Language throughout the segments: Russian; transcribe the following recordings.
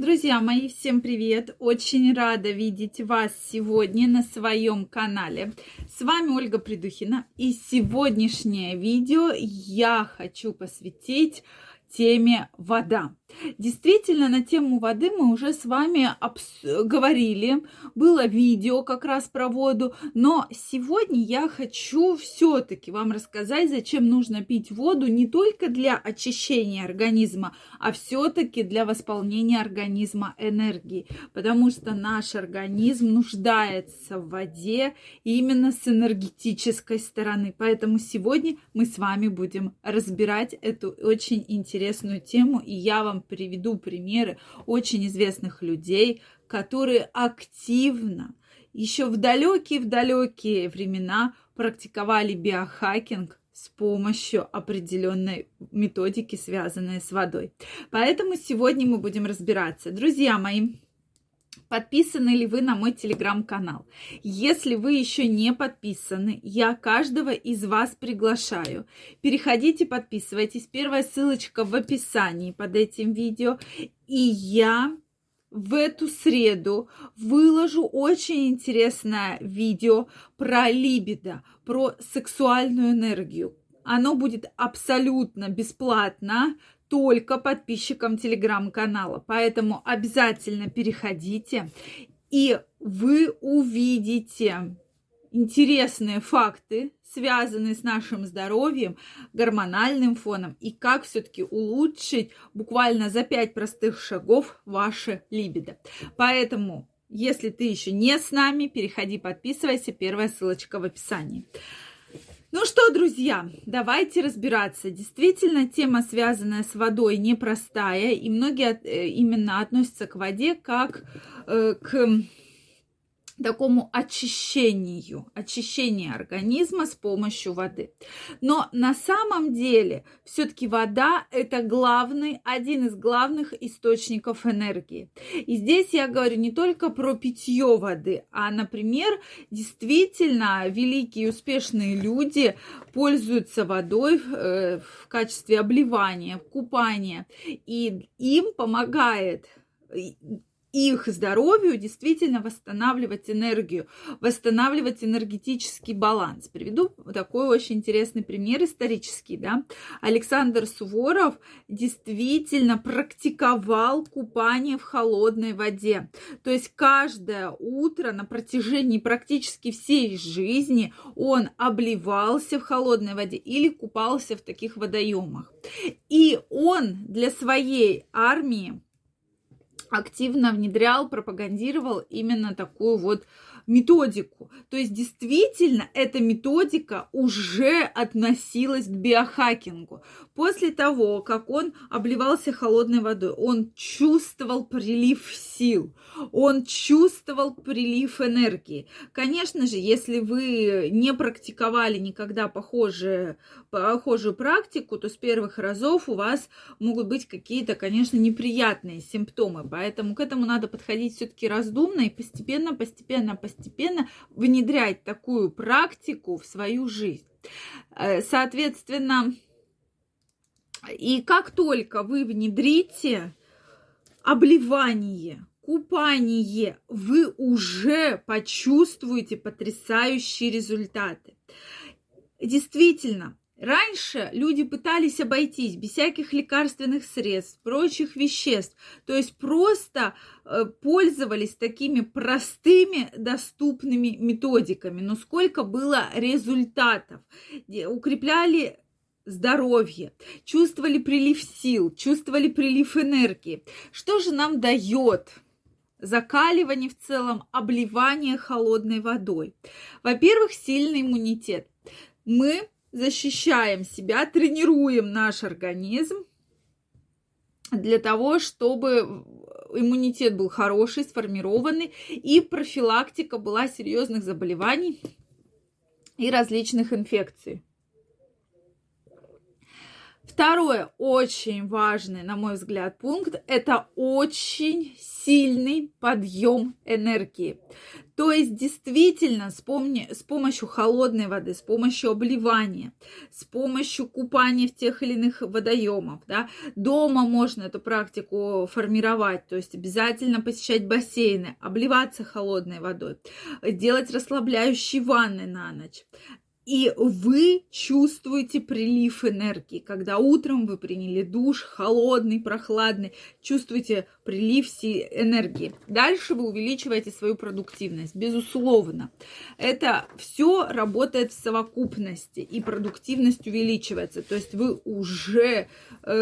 Друзья мои, всем привет! Очень рада видеть вас сегодня на своем канале. С вами Ольга Придухина. И сегодняшнее видео я хочу посвятить теме вода. Действительно, на тему воды мы уже с вами говорили, было видео как раз про воду, но сегодня я хочу все-таки вам рассказать, зачем нужно пить воду не только для очищения организма, а все-таки для восполнения организма энергии, потому что наш организм нуждается в воде именно с энергетической стороны. Поэтому сегодня мы с вами будем разбирать эту очень интересную тему, и я вам приведу примеры очень известных людей, которые активно еще в далекие-в далекие времена практиковали биохакинг с помощью определенной методики, связанной с водой. Поэтому сегодня мы будем разбираться. Друзья мои, Подписаны ли вы на мой телеграм-канал? Если вы еще не подписаны, я каждого из вас приглашаю. Переходите, подписывайтесь. Первая ссылочка в описании под этим видео. И я в эту среду выложу очень интересное видео про либидо, про сексуальную энергию. Оно будет абсолютно бесплатно, только подписчикам телеграм-канала. Поэтому обязательно переходите, и вы увидите интересные факты, связанные с нашим здоровьем, гормональным фоном и как все-таки улучшить буквально за пять простых шагов ваше либидо. Поэтому, если ты еще не с нами, переходи, подписывайся, первая ссылочка в описании. Ну что, друзья, давайте разбираться. Действительно, тема, связанная с водой, непростая, и многие э, именно относятся к воде как э, к такому очищению, очищению организма с помощью воды. Но на самом деле все-таки вода это главный, один из главных источников энергии. И здесь я говорю не только про питье воды, а, например, действительно великие успешные люди пользуются водой э, в качестве обливания, купания, и им помогает их здоровью действительно восстанавливать энергию, восстанавливать энергетический баланс. Приведу такой очень интересный пример исторический. Да? Александр Суворов действительно практиковал купание в холодной воде. То есть каждое утро на протяжении практически всей жизни он обливался в холодной воде или купался в таких водоемах. И он для своей армии активно внедрял, пропагандировал именно такую вот методику. То есть действительно эта методика уже относилась к биохакингу. После того, как он обливался холодной водой, он чувствовал прилив сил, он чувствовал прилив энергии. Конечно же, если вы не практиковали никогда похожие, похожую практику, то с первых разов у вас могут быть какие-то, конечно, неприятные симптомы. Поэтому к этому надо подходить все-таки раздумно и постепенно, постепенно, постепенно внедрять такую практику в свою жизнь. Э, соответственно, и как только вы внедрите обливание, купание, вы уже почувствуете потрясающие результаты. Действительно, Раньше люди пытались обойтись без всяких лекарственных средств, прочих веществ, то есть просто э, пользовались такими простыми доступными методиками. Но сколько было результатов? Укрепляли здоровье, чувствовали прилив сил, чувствовали прилив энергии. Что же нам дает закаливание в целом, обливание холодной водой? Во-первых, сильный иммунитет. Мы защищаем себя, тренируем наш организм для того, чтобы иммунитет был хороший, сформированный, и профилактика была серьезных заболеваний и различных инфекций. Второе, очень важный, на мой взгляд, пункт – это очень сильный подъем энергии. То есть действительно с, помни, с помощью холодной воды, с помощью обливания, с помощью купания в тех или иных водоемах, да, дома можно эту практику формировать, то есть обязательно посещать бассейны, обливаться холодной водой, делать расслабляющие ванны на ночь и вы чувствуете прилив энергии. Когда утром вы приняли душ, холодный, прохладный, чувствуете прилив всей энергии. Дальше вы увеличиваете свою продуктивность, безусловно. Это все работает в совокупности, и продуктивность увеличивается. То есть вы уже э,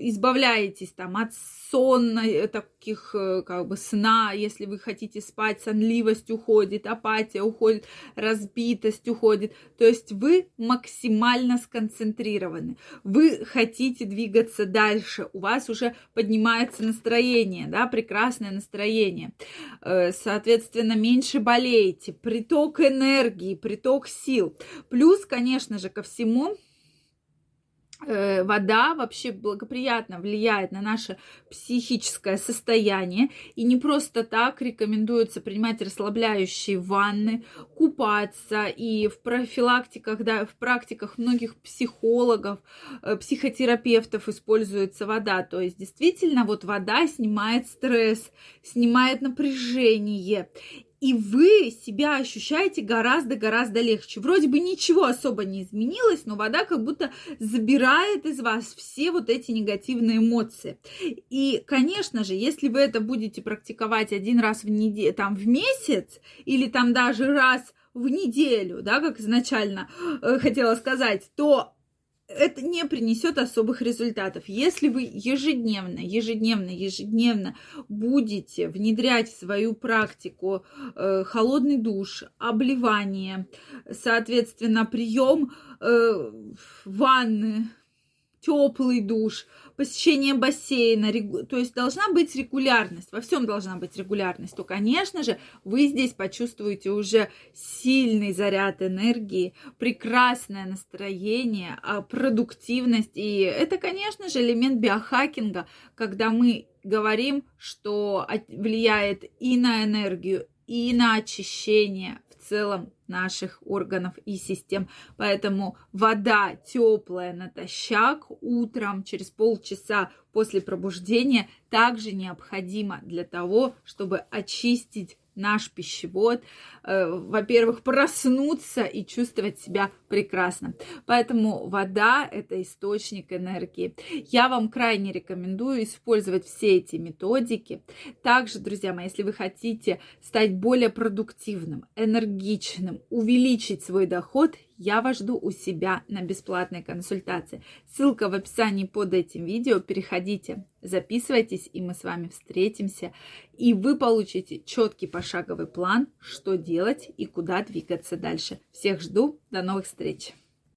избавляетесь там от сонной, э, таких э, как бы сна, если вы хотите спать, сонливость уходит, апатия уходит, разбитость уходит. То есть вы максимально сконцентрированы. Вы хотите двигаться дальше, у вас уже поднимается настроение, да, прекрасное настроение. Э, соответственно, меньше болеете, приток энергии, приток сил. Плюс, конечно же, ко всему, вода вообще благоприятно влияет на наше психическое состояние. И не просто так рекомендуется принимать расслабляющие ванны, купаться. И в профилактиках, да, в практиках многих психологов, э, психотерапевтов используется вода. То есть действительно вот вода снимает стресс, снимает напряжение и вы себя ощущаете гораздо-гораздо легче. Вроде бы ничего особо не изменилось, но вода как будто забирает из вас все вот эти негативные эмоции. И, конечно же, если вы это будете практиковать один раз в неделю, там, в месяц, или там даже раз в неделю, да, как изначально э, хотела сказать, то это не принесет особых результатов. Если вы ежедневно, ежедневно, ежедневно будете внедрять в свою практику э, холодный душ, обливание, соответственно, прием э, ванны, теплый душ, посещение бассейна, то есть должна быть регулярность, во всем должна быть регулярность, то, конечно же, вы здесь почувствуете уже сильный заряд энергии, прекрасное настроение, а, продуктивность, и это, конечно же, элемент биохакинга, когда мы говорим, что влияет и на энергию, и на очищение целом наших органов и систем. Поэтому вода теплая натощак утром через полчаса после пробуждения также необходима для того, чтобы очистить наш пищевод, э, во-первых, проснуться и чувствовать себя прекрасно. Поэтому вода – это источник энергии. Я вам крайне рекомендую использовать все эти методики. Также, друзья мои, если вы хотите стать более продуктивным, энергичным, увеличить свой доход, я вас жду у себя на бесплатной консультации. Ссылка в описании под этим видео. Переходите, записывайтесь, и мы с вами встретимся. И вы получите четкий пошаговый план, что делать и куда двигаться дальше. Всех жду. До новых встреч!